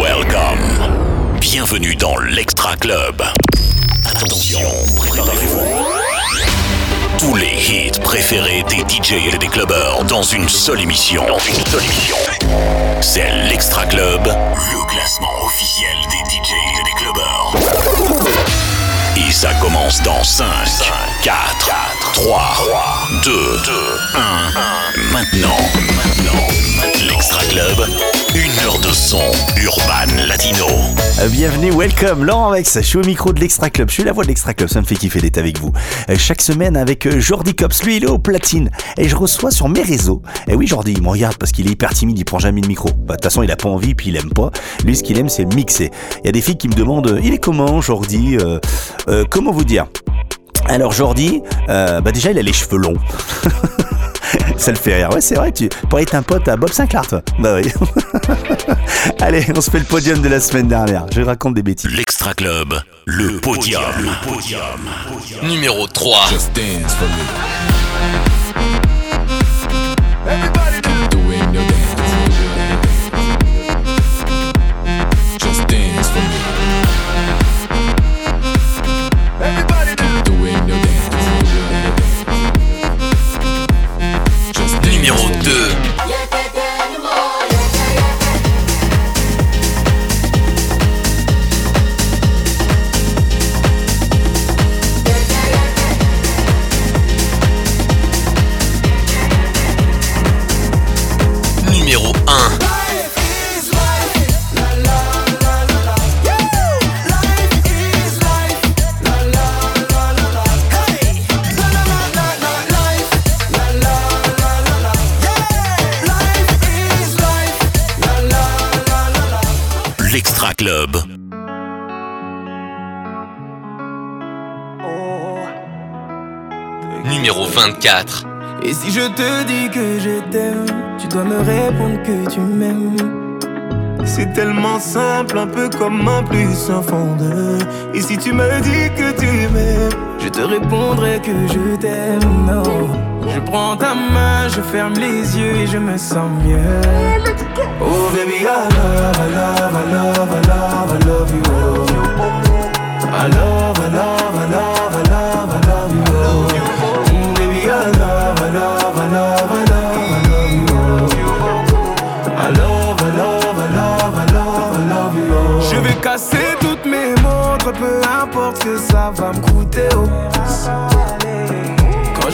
Welcome. Bienvenue dans l'Extra Club. Attention, préparez-vous. Tous les hits préférés des DJ et des clubbers dans une seule émission. Dans une seule émission. C'est l'Extra Club, le classement officiel des DJ et des clubbers. Et ça commence dans 5, 4, 3, 2, 2, 1. Maintenant, maintenant, l'Extra Club, une heure de son urban latino. Bienvenue, welcome, Laurent Vex, je suis au micro de l'Extra Club, je suis la voix de l'Extra Club, ça me fait kiffer d'être avec vous. Euh, Chaque semaine avec euh, Jordi Cops, lui il est au platine, et je reçois sur mes réseaux. Et oui Jordi, il me regarde parce qu'il est hyper timide, il prend jamais le micro. Bah, De toute façon il a pas envie, puis il aime pas. Lui ce qu'il aime c'est mixer. Il y a des filles qui me demandent, euh, il est comment Jordi euh, Comment vous dire? Alors Jordi, euh, bah déjà il a les cheveux longs. Ça le fait rire. Ouais, c'est vrai, tu pourrais être un pote à Bob Sinclair, toi. Bah oui. Allez, on se fait le podium de la semaine dernière. Je raconte des bêtises. L'Extra Club, le podium. Le podium. Numéro 3. Just dance for me. 24. Et si je te dis que je t'aime, tu dois me répondre que tu m'aimes. C'est tellement simple, un peu comme un plus un fond. Et si tu me dis que tu m'aimes, je te répondrai que je t'aime. Je prends ta main, je ferme les yeux et je me sens mieux. Oh baby, I love, I love, I love, I love, I love you. I love, I love, I love,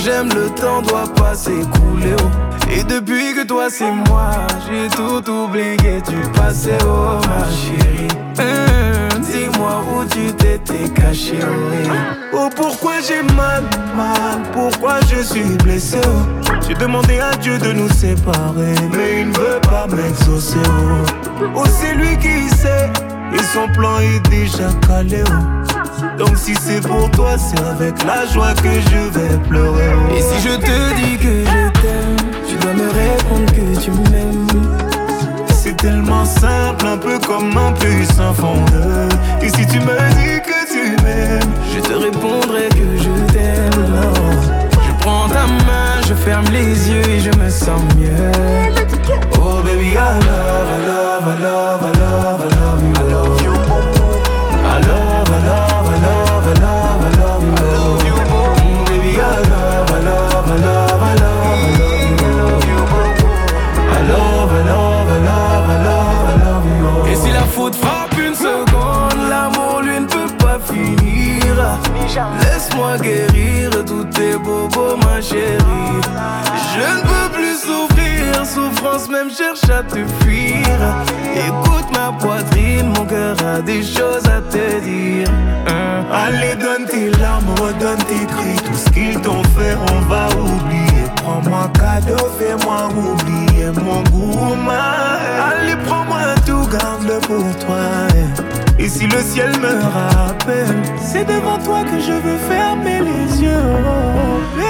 j'aime, le temps doit pas s'écouler. oh. Et depuis que toi c'est moi, j'ai tout oublié, tu passais, oh ma chérie. Hum, Dis-moi où tu t'étais caché, oh. Oh, pourquoi j'ai mal, mal, pourquoi je suis blessé, oh? J'ai demandé à Dieu de nous séparer, mais il ne veut pas m'exaucer, oh. Oh, c'est lui qui sait, et son plan est déjà calé, oh. Donc si c'est pour toi, c'est avec la joie que je vais pleurer. Et si je te dis que je t'aime, tu dois me répondre que tu m'aimes. C'est tellement simple, un peu comme un plus un fondeur. Et si tu me dis que tu m'aimes, je te répondrai que je t'aime. Non. Je prends ta main, je ferme les yeux et je me sens mieux. Oh baby, I love, I love, I love, I love, te fuir. Écoute ma poitrine, mon cœur a des choses à te dire. Hein. Allez, donne tes larmes, redonne tes cris. Tout ce qu'ils t'ont fait, on va oublier. Prends-moi cadeau, fais-moi oublier mon gourmand. Allez, prends-moi tout, garde-le pour toi. Et si le ciel me rappelle, c'est devant toi que je veux fermer les yeux.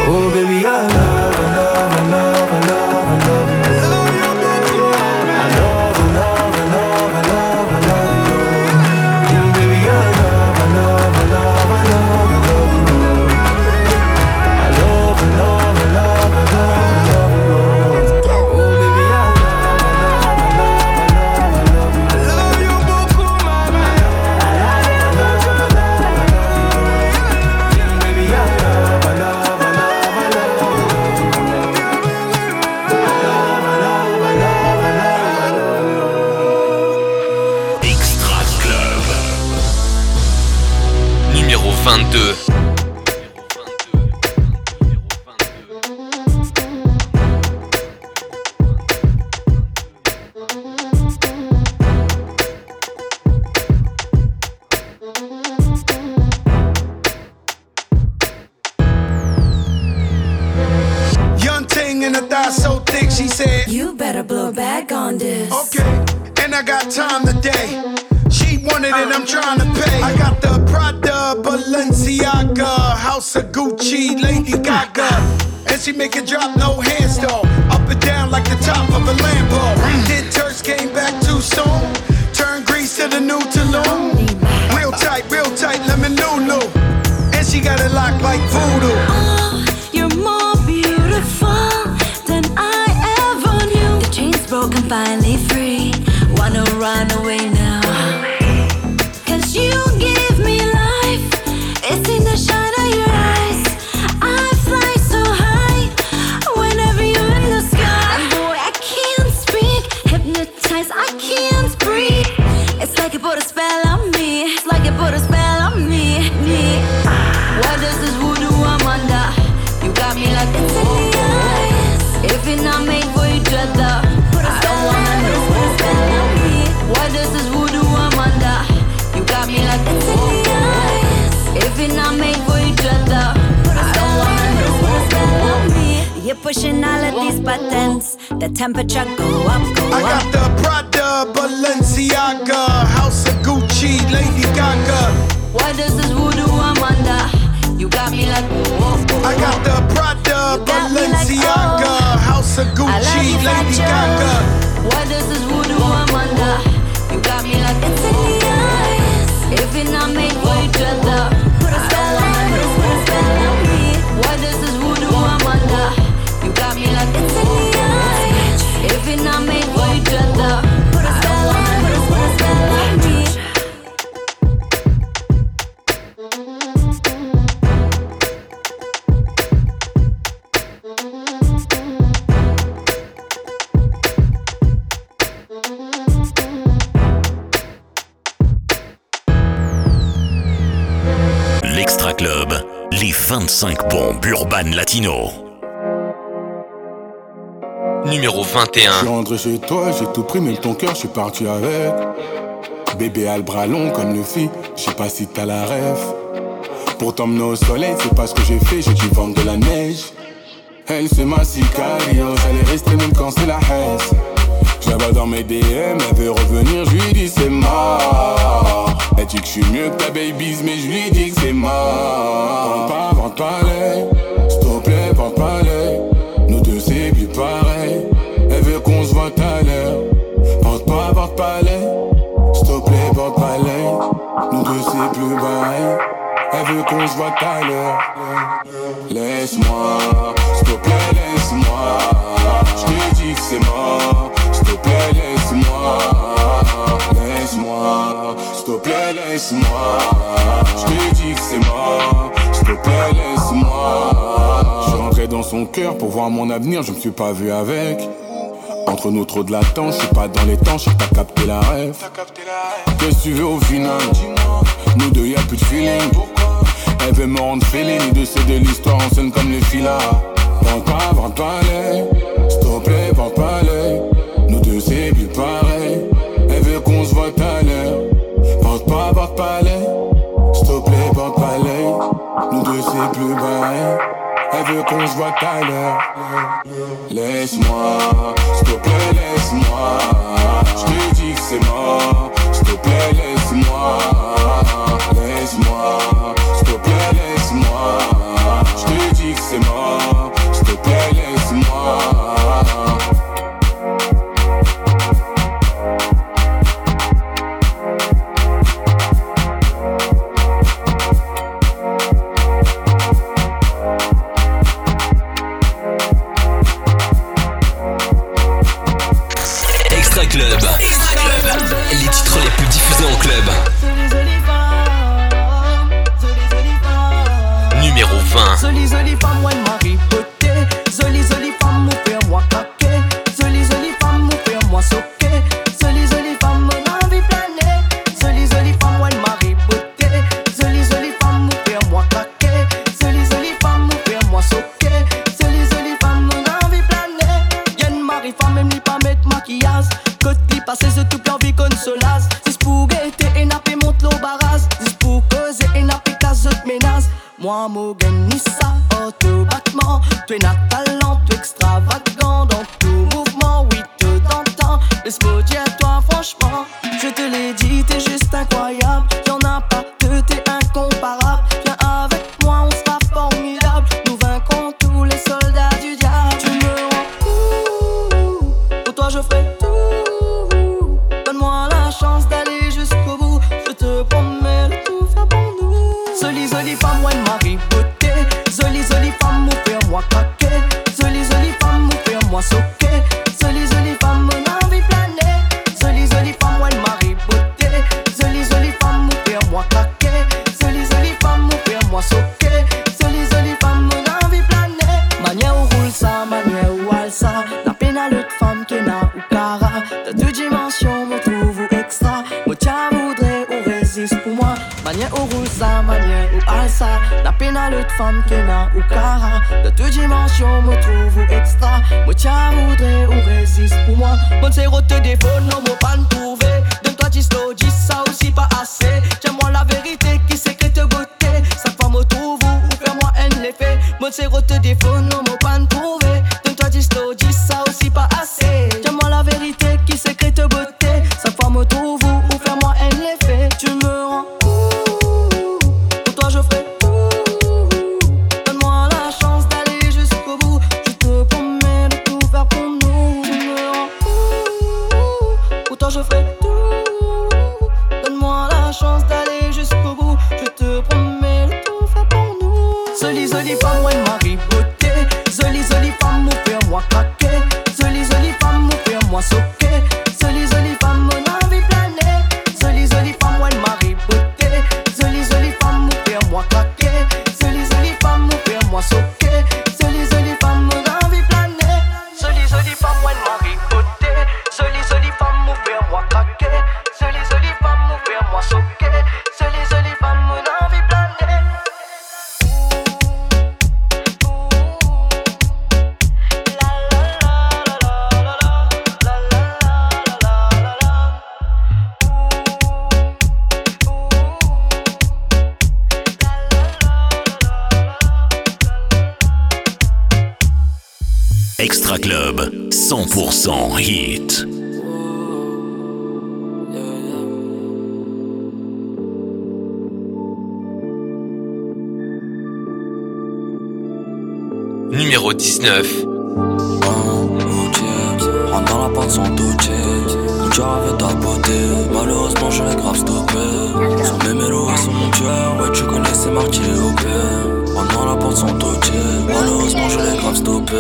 Oh baby, I love, I love, I love, I love, I love in a thigh so thick, she said, You better blow back on this. Okay, and I got time today. She wanted it, I'm trying to pay. I got the Prada, Balenciaga, House of Gucci, Lady Gaga. And she make it drop, no hands though. Up and down like the top of a Lambo. Did Turks came back too soon? Turn grease to the new Tulum. Real tight, real tight, lemon Lulu. And she got it locked like voodoo. Pushing all of these buttons. The temperature go up, go I got up. the Prada, Balenciaga, House of Gucci, Lady Gaga. What does this voodoo I'm? You got me like whoa, whoa, I got the Prada, got me like, Balenciaga, oh. House of I Gucci, Lady. Gaga. What does this voodoo under? You got me like it's in the eyes. If you're not made for each other, L'Extra Club, les 25 bombes urbaines latino. Numéro Je suis 21. rentré chez toi, j'ai tout pris, mais ton cœur, je suis parti avec. Bébé a le bras long comme fit, je sais pas si t'as la rêve. Pour t'emmener au soleil, c'est pas ce que j'ai fait, j'ai dû vendre de la neige. Elle, c'est ma sicario, est restée même quand c'est la haine. Vois dans mes DM, elle veut revenir, je lui dis c'est mort. Elle dit que je suis mieux que ta baby's, mais je lui dis que c'est mort. Vente pas, vente pas l'œil, s'il te plaît, vente pas l'œil. Plus. Elle veut qu'on se voit tout à l'heure. Laisse-moi, s'il te plaît, laisse-moi. Je te dis que c'est mort. S'il te plaît, laisse-moi. Laisse-moi, s'il te plaît, laisse-moi. Je te dis que c'est mort. S'il te plaît, laisse-moi. Je dans son cœur pour voir mon avenir, je me suis pas vu avec. Entre nous trop de latence, je suis pas dans les temps, je pas capté la rêve. Qu'est-ce que tu veux au final? Nous deux y'a plus de feeling. Elle veut me rendre fêlé, ni de c'est de l'histoire en scène comme les filas. Vente pas, vente pas l'œil, s'il te plaît, vente pas l'œil. Nous deux c'est plus pareil. Elle veut qu'on se voit à l'heure. Vente pas, vente pas l'œil, s'il te plaît, vente pas l'œil. Nous deux c'est plus pareil. Elle veut qu'on se voit tout à l'heure. Laisse-moi, s'il te plaît, laisse-moi. Ça, manière où elle ça. La à l'autre femme qui n'a ou cara. De deux dimensions, me trouve ou extra. Moi, tiens, voudrais ou résiste pour moi. Mon zéro te défaut, non, moi, pas me trouver. Donne-toi 10 slow, 10 ça aussi pas assez. Tiens-moi la vérité qui sécrète beauté. Sa femme me trouve ou ou fais-moi un effet. Mon zéro te défaut, non, moi, pas me trouver. Numéro 19. Rentre dans la porte sans toucher Mon cœur avait ta beauté Malheureusement je l'ai grave stoppé. Sont mes et sont mon tueur Ouais tu connais c'est Marty Léopé Rentre dans la porte sans toucher Malheureusement je l'ai grave stoppé.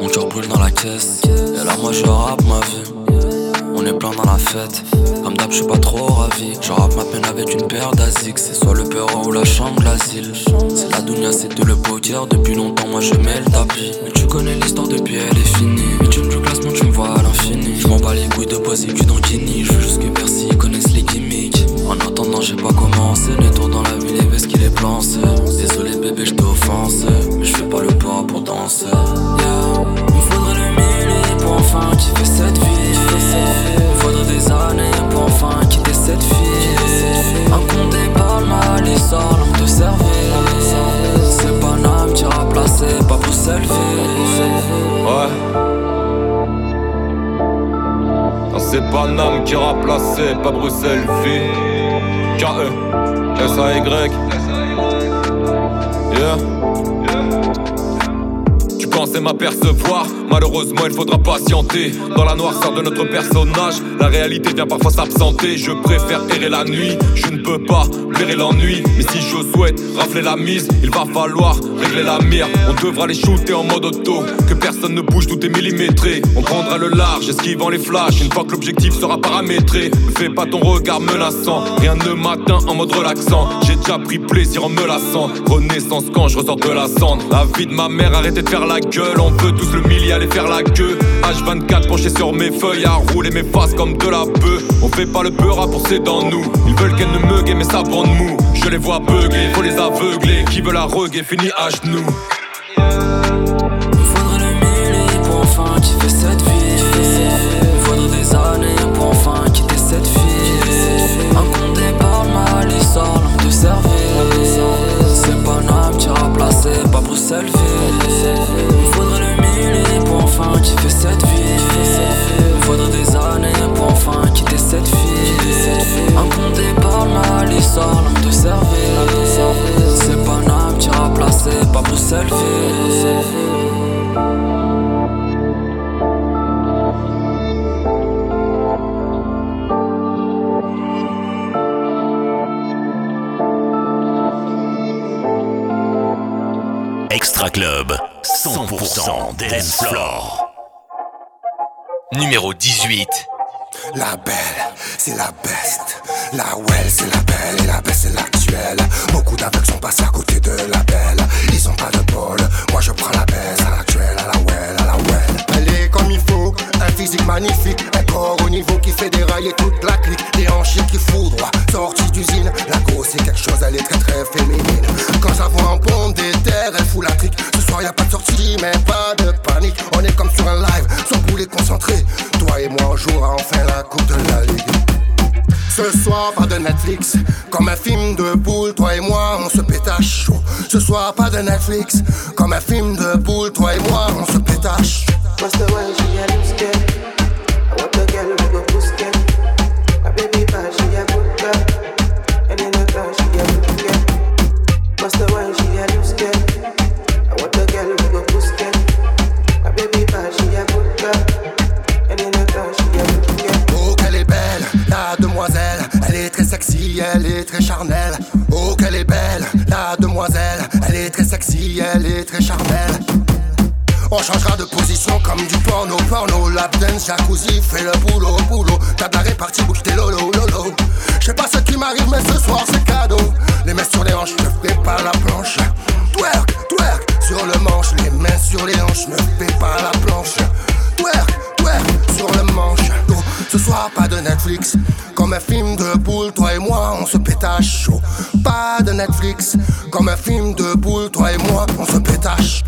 Mon cœur brûle dans la caisse. Et là moi je rappe ma vie on est plein dans la fête, comme d'hab je suis pas trop ravi. Je rappe ma peine avec une paire d'asics C'est soit le perron ou la chambre l'asile. C'est la dounia c'est tout le poker Depuis longtemps moi je mets le tapis Mais tu connais l'histoire depuis elle est finie. Mais tu me joues classement tu me vois à l'infini. Je m'en bats les couilles de poser du dans Guinée Je veux juste que Bercy connaisse les gimmicks. En attendant j'ai pas commencé. Les tours dans la ville les vestes qu'il est plancé Désolé bébé je t'offense. Mais je fais pas le pas pour danser. Yeah. Pour enfin kiffer cette vie Il faudrait des années pour enfin quitter cette fille Un compte balles mal et sort l'homme de servir C'est pas Nam qui placer, pas pour Ouais. C'est pas Nam qui placer, pas Bruxelles, vie. K-E, S-A-Y. Yeah. Tu pensais m'apercevoir, malheureusement il faudra patienter. Dans la noirceur de notre personnage, la réalité vient parfois s'absenter. Je préfère errer la nuit, je ne peux pas l'ennui. Mais si je souhaite rafler la mise, il va falloir régler la mire. On devra les shooter en mode auto, que personne ne bouge, tout est millimétré. On prendra le large, esquivant les flashs, une fois que l'objectif sera paramétré. Ne fais pas ton regard menaçant, rien ne m'atteint en mode relaxant. J'ai déjà pris plaisir en me lassant. Renaissance quand je ressors de la cendre. La vie de ma mère, arrêtez de faire la gueule. On veut tous le millier, aller faire la queue. H24 penché sur mes feuilles, à rouler mes faces comme de la bœuf. On fait pas le beurre à pousser dans nous. Ils veulent qu'elle ne me guette, mais ça bande je les vois beugler, faut les aveugler, qui veut la rugue et finit à genoux. Faudrait le mille pour enfin kiffer cette vie. Faudrait des années pour enfin quitter cette fille. Un compte départ mal et sort de service. C'est pas Nam qui remplacé, pas Bruxelles Ville. Faudrait le mille pour enfin kiffer cette vie. sale, on te servit. C'est pas un petit remplacé, pas plus selfie. Extra Club, 100%, 100 dance floor. Numéro 18. La belle, c'est la best. La well, c'est la belle. Et la best, c'est l'actuelle. Beaucoup d'aveugles sont passés à côté de la belle. Ils ont pas de bol. Moi, je prends la best. À l'actuelle, à la well. Un physique magnifique. Un corps au niveau qui fait dérailler toute la clique. Des hanches qui foudroient. Sortie d'usine. La grosse, c'est quelque chose. Elle est très, très féminine. Quand vois en pompe des terres, elle fout la trique. Ce soir, y a pas de sortie, mais pas de panique. On est comme sur un live. Sans boulet concentré. Toi et moi, on jouera enfin la coupe de la ligue. Ce soir, pas de Netflix. Comme un film de boule, toi et moi, on se pétache. Ce soir, pas de Netflix. Comme un film de boule, toi et moi, on se pétache. Master when she a loose girl. I want the girl who go push girl? My baby bad, she a good girl. And in the car, she a good girl. Master when she a loose girl. I want the girl who go push girl? My baby bad, she a good girl. And in the car, she a good girl. Oh, qu'elle est belle, la demoiselle. Elle est très sexy, elle est très charnelle. On changera de position comme du porno, porno. Lap dance, jacuzzi, fais le boulot, boulot. T'as de la répartie, bouge tes lolo, lolo. Je sais pas ce qui m'arrive, mais ce soir c'est cadeau. Les mains sur les hanches, ne fais pas la planche. Twerk, twerk, sur le manche. Les mains sur les hanches, ne fais pas la planche. Twerk, twerk, sur le manche. Oh, ce soir, pas de Netflix. Comme un film de boule, toi et moi, on se pétache chaud. Pas de Netflix. Comme un film de boule, toi et moi, on se pétache.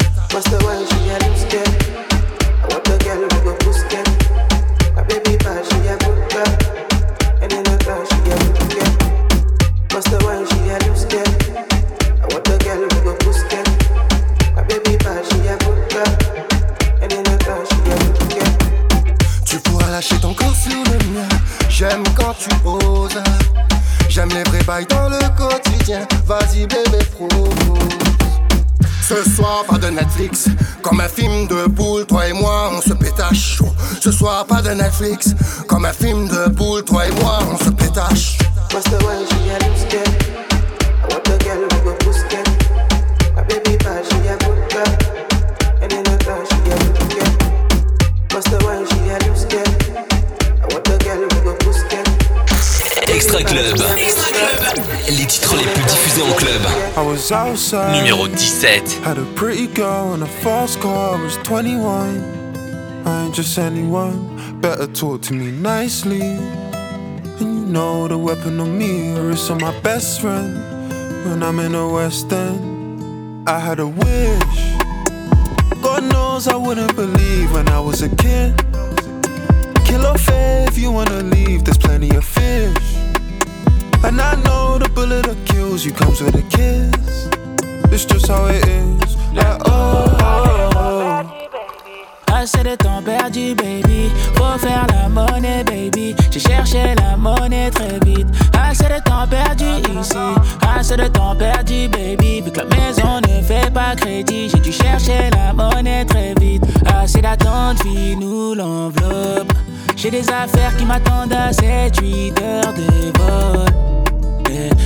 Tu pourras lâcher ton corps sur le mien. J'aime quand tu oses. J'aime les vrais bails dans le quotidien. Vas-y, bébé, propose. Ce soir, pas de Netflix. Comme un film de boule, toi et moi, on se pétache chaud. Ce soir, pas de Netflix. Comme un film de boule, toi et moi, on se pétache. Master when she a loose girl. I want the girl who go push girl. My baby bad, she a good girl. And in the car, she a good girl. Master when she a loose girl. I want the girl who go push girl. Extra Club. Les titres les plus diffusés en club. I was outside. Numéro 17. Had a pretty girl in a fast car, I was 21. I ain't just anyone, better talk to me nicely. And you know the weapon on me, or on my best friend. When I'm in the West End, I had a wish. God knows I wouldn't believe when I was a kid. Kill fair if you wanna leave, there's plenty of fish. And I know the bullet that kills you comes with a kiss. It's just how it is. Like, oh, oh, oh. Assez de temps perdu, baby. Faut faire la monnaie, baby. J'ai cherché la monnaie très vite. Assez de temps perdu ici. Assez de temps perdu, baby. Vu que la maison ne fait pas crédit, j'ai dû chercher la monnaie très vite. Assez d'attente, nous l'enveloppe. J'ai des affaires qui m'attendent à 7-8 heures de vol.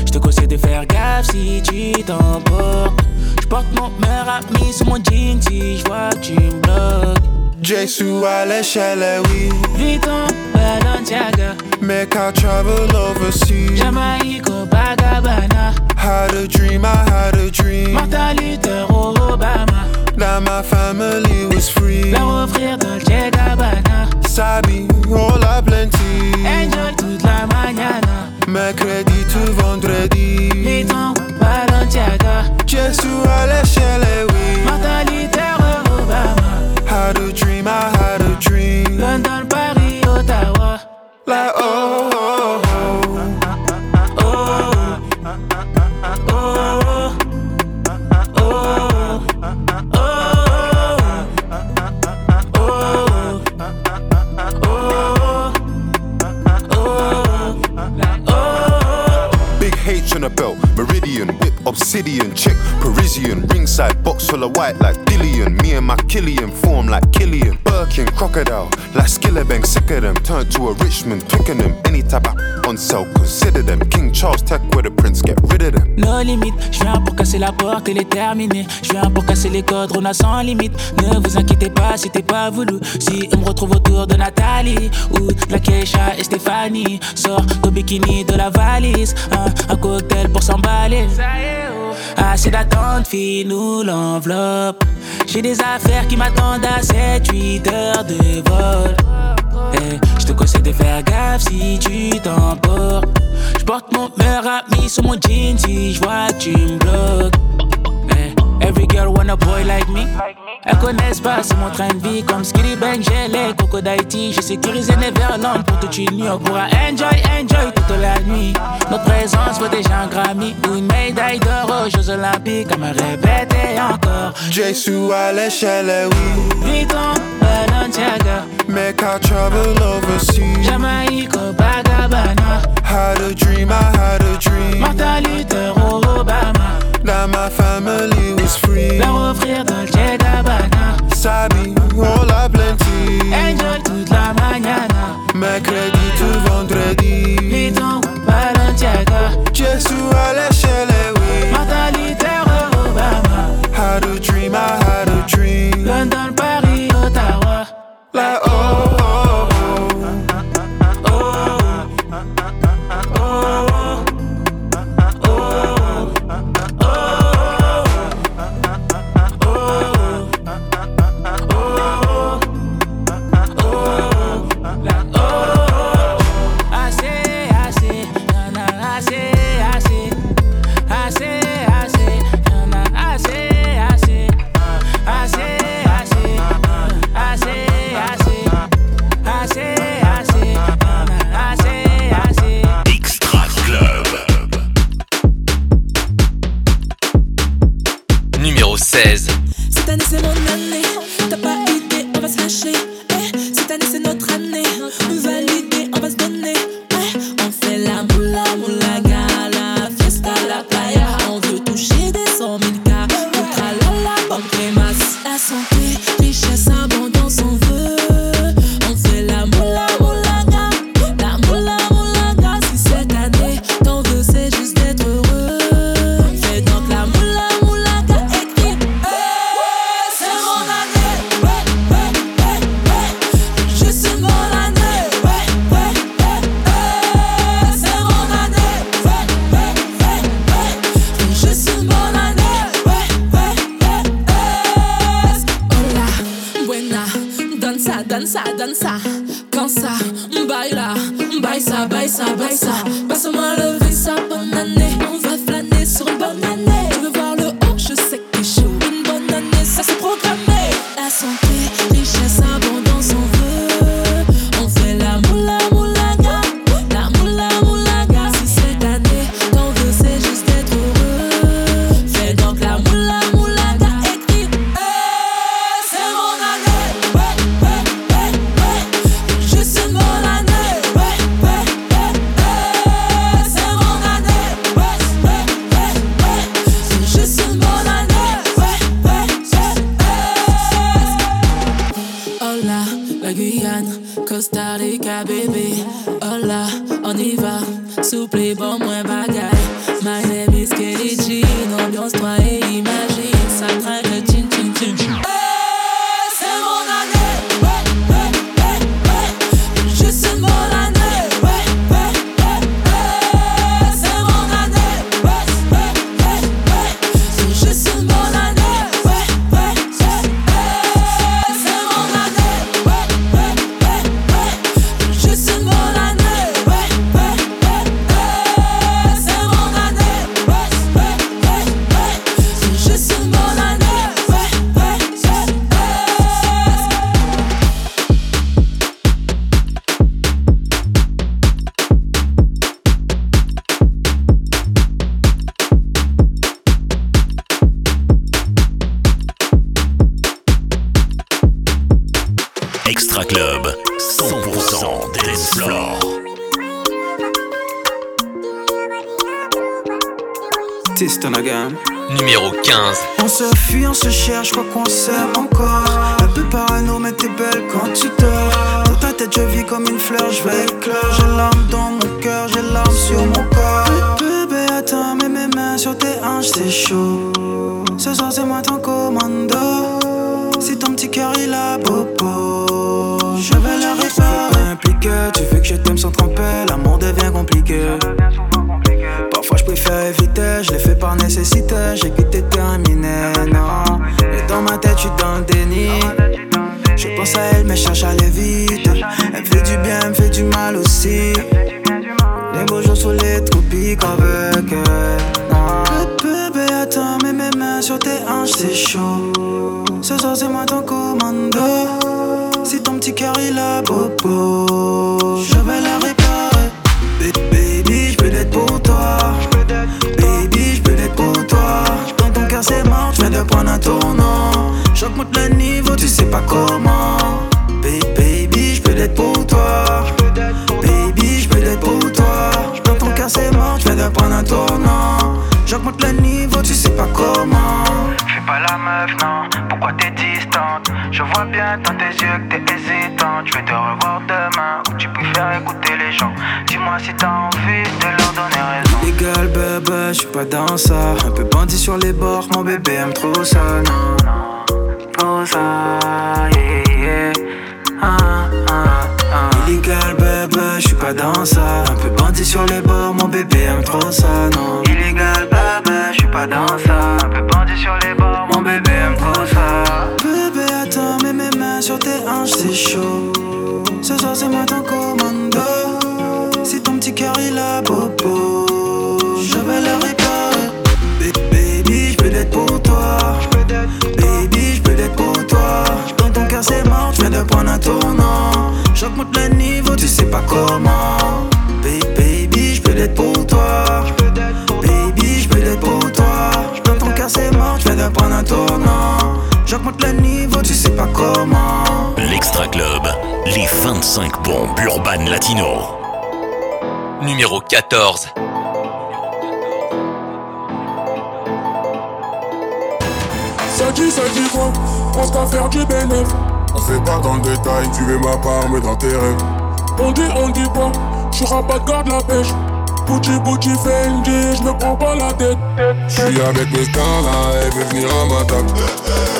Je te conseille de faire gaffe si tu t'emportes. Je porte mon meilleur ami sur mon jean si je vois que tu me bloques. Jesu à l'échelle, oui. Vuitton, Balenciaga, Make I travel overseas. Jamaïque, Copacabana, Had a dream, I had a dream. Martin Luther, Obama, That my family was free. leur offrir Dolce Gabbana, Sabi, all a plenty. enjoy toute la mañana. Mercredi to vendredi. Vuitton, Balenciaga, Jesu à l'échelle, eh oui. Martin Luther, Obama, Had a dream, I had a dream. London, Paris, Ottawa. Like, oh. Big H on a belt, Meridian, whip Obsidian, check Parisian, ringside, box full of white like Dillian. Me and my Killian form like Killian. Birkin, crocodile, like Skillebank, sick of them. Turn to a Richmond, picking them. Any type of on sale, consider them. King Charles, tech with the prince, get rid of them. No limite, je viens pour casser la porte et les terminer. Je viens pour casser les codes, on a sans limite. Ne vous inquiétez pas si t'es pas voulu. Si on me retrouve autour de Nathalie ou de la Keisha et Stéphanie, sors ton bikini de la valise. Un, un cocktail pour s'emballer. Assez d'attente, fille, nous l'enveloppe. J'ai des affaires qui m'attendent à 7-8 heures de vol. Eh, je te conseille de faire gaffe si tu t'emportes. Je porte mon meilleur ami sur mon jean si je vois tu me bloques. Eh, every girl want a boy like me. Elles connaissent pas, c'est mon train de vie. Comme Skitty Bang, j'ai les Coco d'Haïti. J'ai sécurisé Neverland pour toute une nuit. On pourra enjoy, enjoy toute la nuit. Notre présence vaut déjà un Grammy ou une médaille d'or aux Jeux Olympiques. À me répéter encore. Jesu à l'échelle, oui. Vuitton, Balenciaga. Make I travel overseas. Jamaïque, Copacabana. Had a dream, I had a dream. Martin Luther, Obama. That my family was free. Leur offrir Dolce Gabbana. Sabi, on l'a plenty. Enjoy toute la mañana. Mercredi to vendredi. Vuitton, Balenciaga. Jesu à l'échelle, oui. Martin Luther, Obama. Had a dream, I had a dream. London, Paris, Ottawa. Like, oh, oh, Costa Rica, bébé. Hola, on y va. Souple bon, moins bagaille. My name is Kelly Jean. Ambiance-toi et imagine. Ce soir, c'est moi ton commando. Si ton petit cœur il a bobo, je vais la réparer. Ba- Baby, je peux l'être pour toi. Baby, je peux l'être pour toi. Dans ton cœur, c'est mort, je viens de prendre un tournant. J'augmente le niveau, tu sais pas comment. Pas dans ça. Un peu bandit sur les bords, mon bébé aime trop ça, non. Trop ça, yeah, yeah. Ah, ah, ah. Illégal, bébé, je suis pas dans ça. Un peu bandit sur les bords, mon bébé aime trop ça, non. Illégal, bébé, je suis pas dans ça Un peu bandit sur les bords, mon bébé aime trop ça Bébé, attends, mets mes mains sur tes hanches, c'est chaud. Ce soir, c'est moi ton commando. Si ton petit cœur il a bobo, comment. Ba- Baby, je peux l'être pour toi. Baby, je peux l'être pour toi. Dans ton cœur, c'est mort, je viens de prendre un tournant. J'augmente le niveau, tu sais pas comment. L'Extra Club, les 25 bombes urbaines latino. Numéro 14. Ça dit, ça dit quoi? On va faire du bénéf. On fait pas dans le détail, tu veux ma part, mais dans tes rêves. On dit, on dit quoi Je suis rabat de garde la pêche. Gucci, Gucci, Fendi, je me prends pas la tête. J'suis avec mes stars là, elle veut venir à ma table.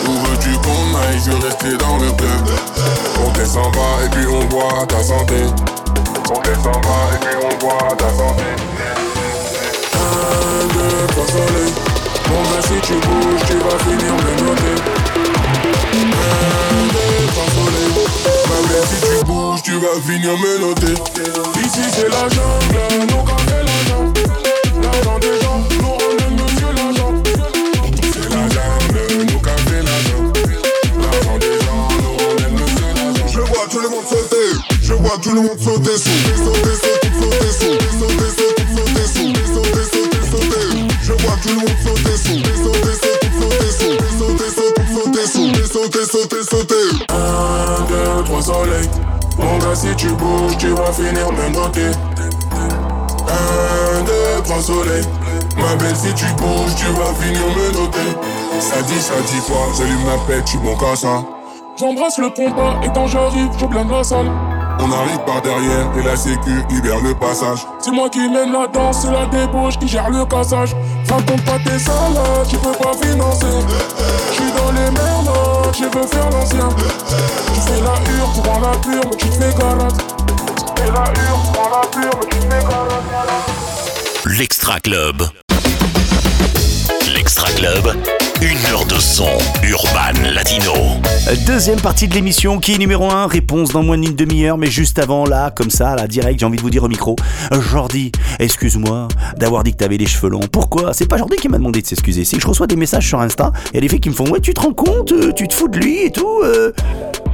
Où veux-tu qu'on aille, je veux rester dans le club. On descend bas et puis on boit ta santé. On descend bas et puis on boit ta santé. Un, deux, trois soleil. Bon ben si tu bouges, tu vas finir me noter. Un, deux, trois si tu bouges, tu vas finir. Ici c'est la jungle, quand fait la jungle. L'argent des gens, nous aime monsieur l'argent. C'est la jungle, qu'a fait la jungle. L'argent des gens, nous aime monsieur l'argent. Je vois tout le monde sauter, je vois tout le monde sauter. Sauter, sauter, sauter. Sauter, sauter, sauter sous. Sauter, sauter, sauter. Je vois tout le monde sauter. Sauter, sauter, Mon gars, si tu bouges, tu vas finir me noter. Un, deux, trois soleils. Ma belle, si tu bouges, tu vas finir me noter. Ça dit, ça dit quoi? J'allume ma pète, tu mon ça. J'embrasse le compas et quand j'arrive, je blinde la salle. On arrive par derrière et la sécu libère le passage. C'est moi qui mène la danse, c'est la débauche qui gère le cassage. Raconte pas tes salades, tu peux pas financer. J'suis dans les merdes, je veux faire l'ancien. Tu fais la hure, tu prends la pure, tu te fais galade. Tu fais la hure, tu prends la pure, tu te fais. L'Extra Club. L'Extra Club, une heure de son urban latino. Deuxième partie de l'émission qui est numéro 1, réponse dans moins d'une demi-heure, mais juste avant là, comme ça, là, direct, j'ai envie de vous dire au micro, Jordi, excuse-moi d'avoir dit que t'avais les cheveux longs. Pourquoi? C'est pas Jordi qui m'a demandé de s'excuser, c'est que je reçois des messages sur Insta, il y a des filles qui me font, ouais, tu te rends compte, euh, tu te fous de lui et tout. euh.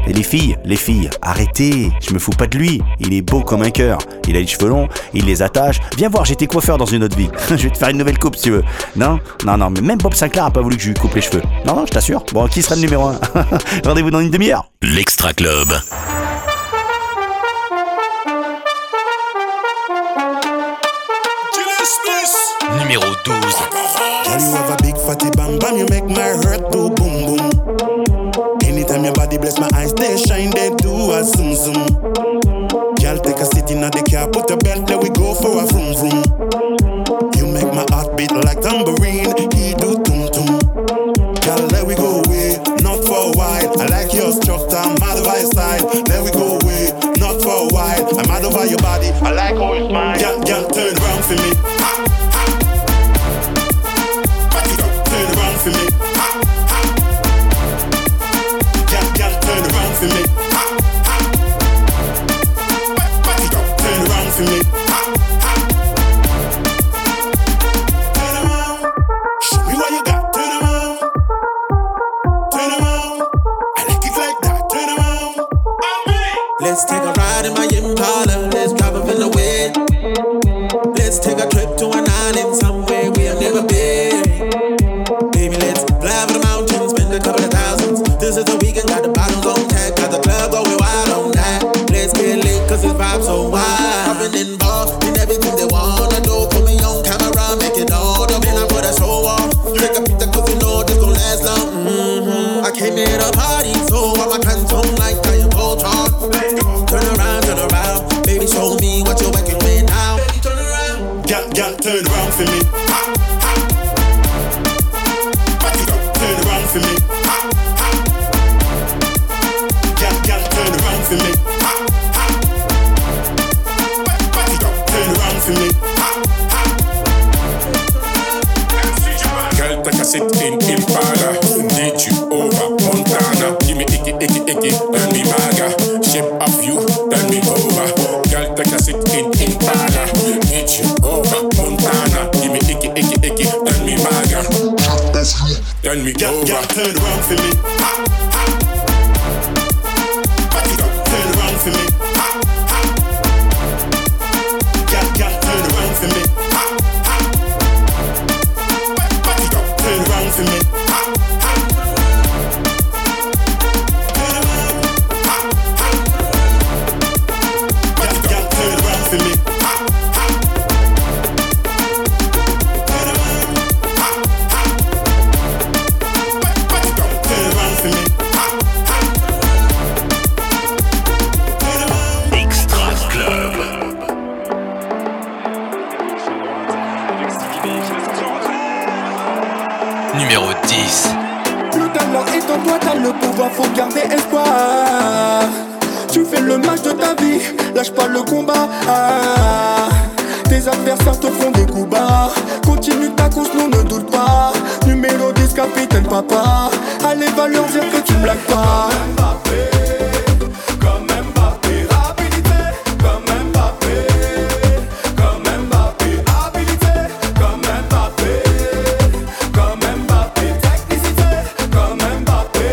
Et les filles, les filles, arrêtez, je me fous pas de lui, il est beau comme un cœur, il a les cheveux longs, il les attache, viens voir, j'étais coiffeur dans une autre vie, je vais te faire une nouvelle coupe si tu veux. Non, non, non, mais même Bob Sinclair a pas voulu que je lui coupe les cheveux. Non, non, je t'assure. Bon, qui sera le numéro 1 Rendez-vous dans une demi-heure. L'Extra Club. Numéro 12. You make my heart go boom boom. Anytime your body my eyes, they shine, they do a zoom. Take a the car, put a belt, we go for a. You make my heart beat like tambourine. side. Then we go away, not for a while. I'm out over your body. I like how it's mine. Girl, girl, turn round for me. for me. Gal, gal, turn around for me. Back it up, turn around for me. Girl, take a sit in Impala. Need you over Montana. Give me icky, icky, icky. can me over. Girl, turn around for me. Allez Valentin, que tu me blagues pas. Comme Mbappé, comme Mbappé, rapidité. Comme Mbappé, comme Mbappé, habilité. Comme Mbappé, comme Mbappé, technicité. Comme Mbappé,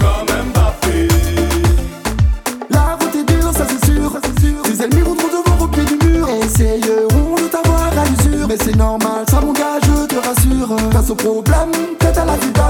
comme La route des dure, ça c'est sûr, ça. Les ennemis vont devant aux pieds du mur. Essayeront de t'avoir à l'usure, mais c'est normal. Ça m'engage, je te rassure. Face aux problèmes. la you.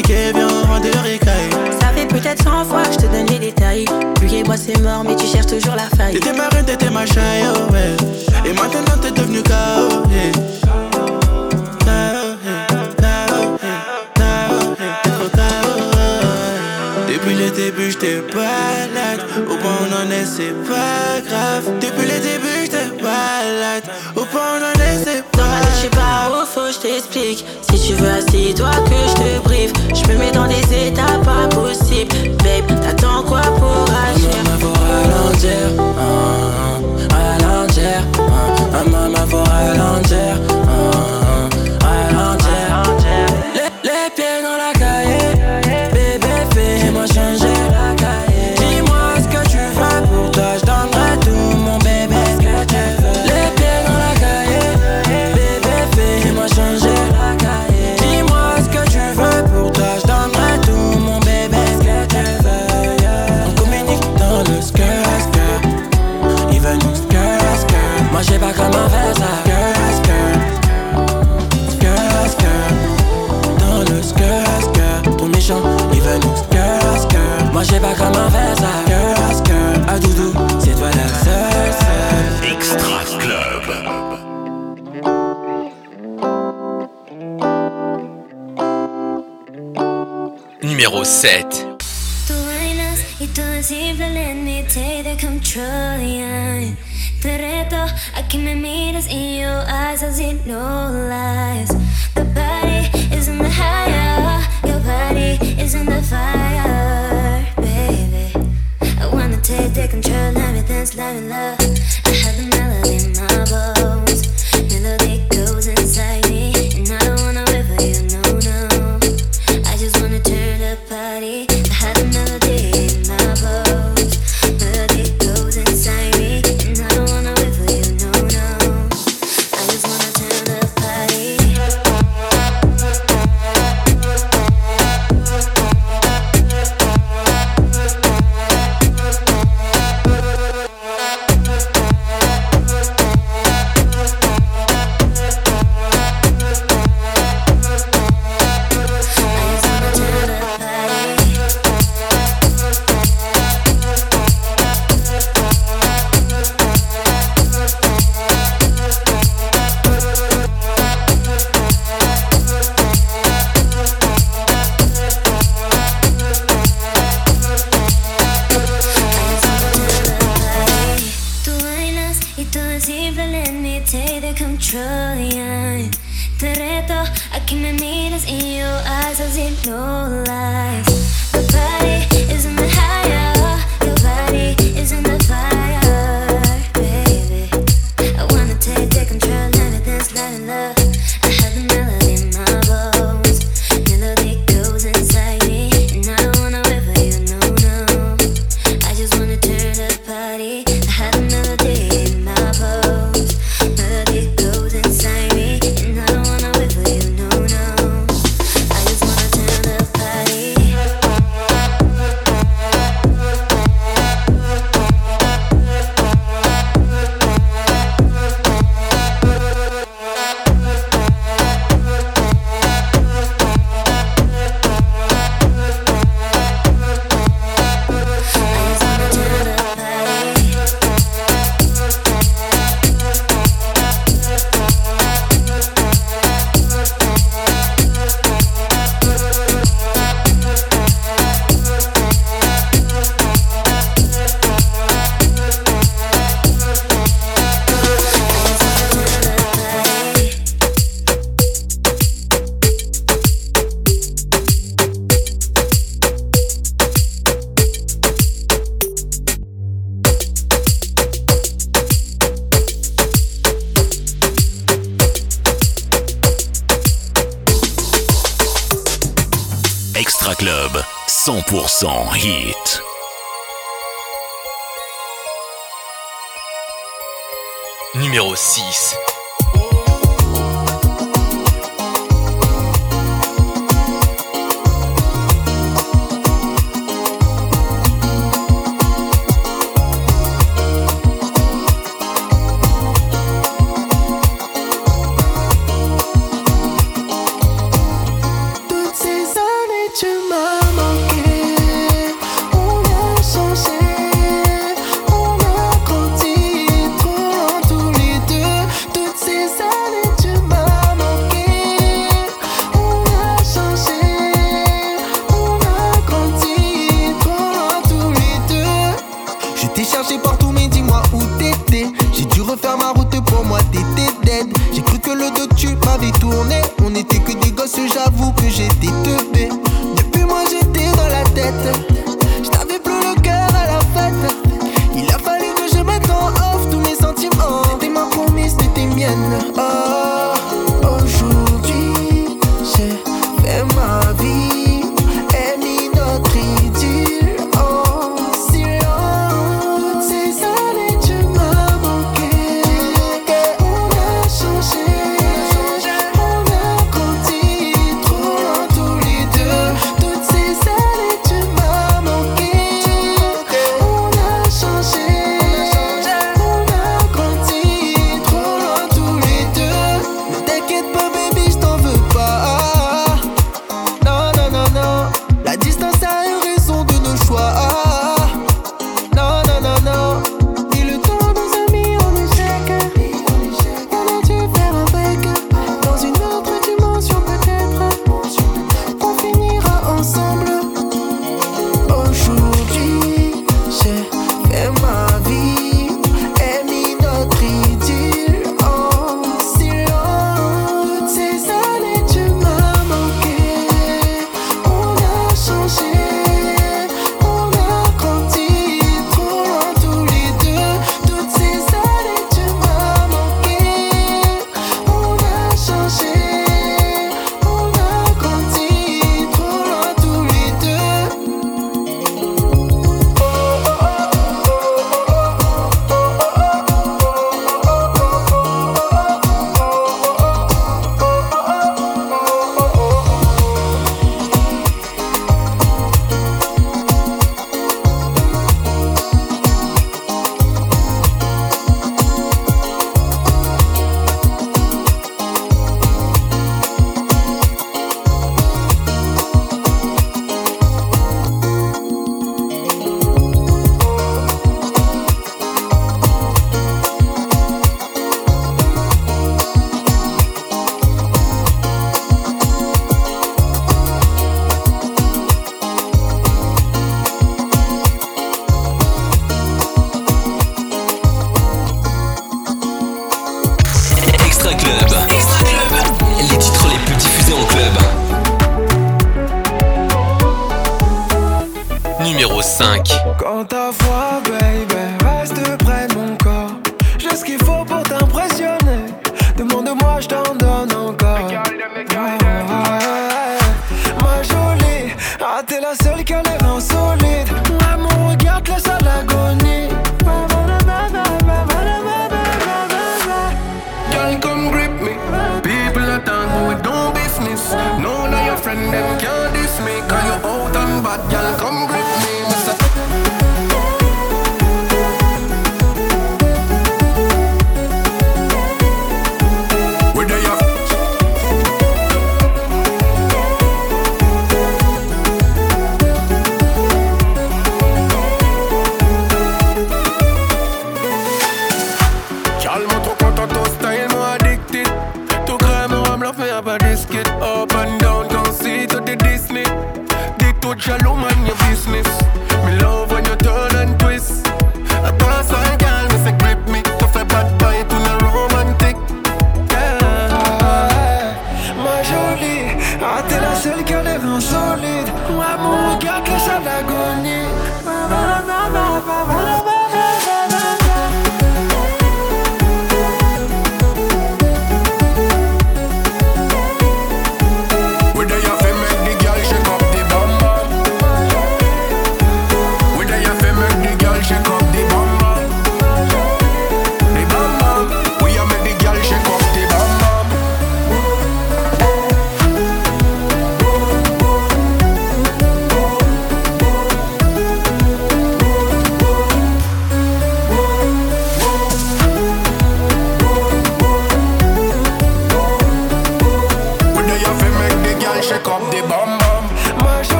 compliqué, viens ricaille. Ça fait peut-être 100 fois que je te donne les détails. Plus et moi c'est mort, mais tu cherches toujours la faille. T'étais ma reine, t'étais ma chaille, oh, ouais. Et maintenant t'es devenu KO, yeah. Depuis le début, j'étais balade. Au point on en est, c'est pas grave. Depuis le début, j'étais balade. Au point on en est, c'est pas grave je t'explique. Si tu veux, assis-toi que je te brive. Je me mets dans des états pas possibles. Babe, t'attends quoi pour agir? Maman, faut ralentir, ah, ah, ralentir, ah, maman, ralentir. trillion yeah. Te reto a que me mires y yo as así no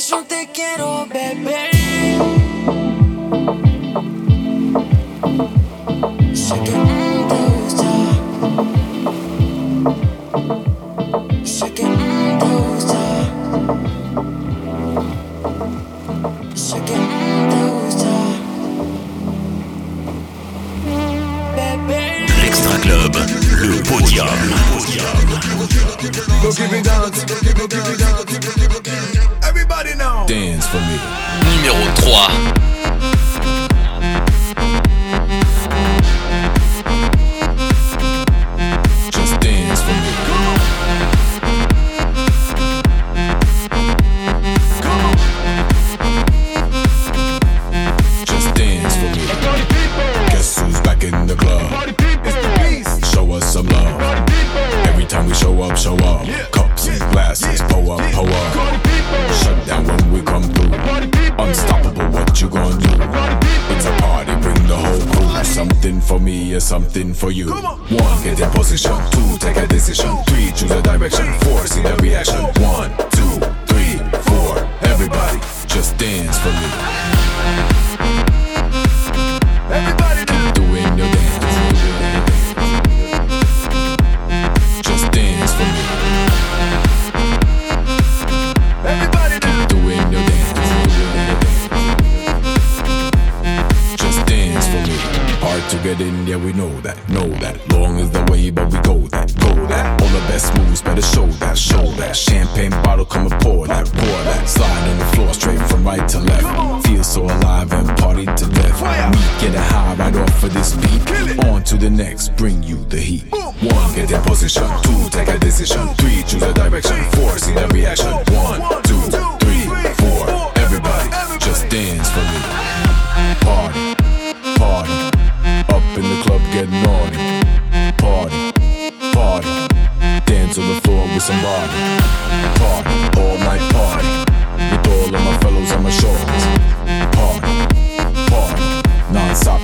eso te quiero, Numéro One, get in position. Two, take a decision. Three, choose a direction. Four, see the reaction. One, two, three, four. Everybody, just dance for me. Party, party. Up in the club, get naughty. Party, party. Dance on the floor with somebody. Party, all night party. With all of my fellows on my shoulders. Party, party. Non-stop,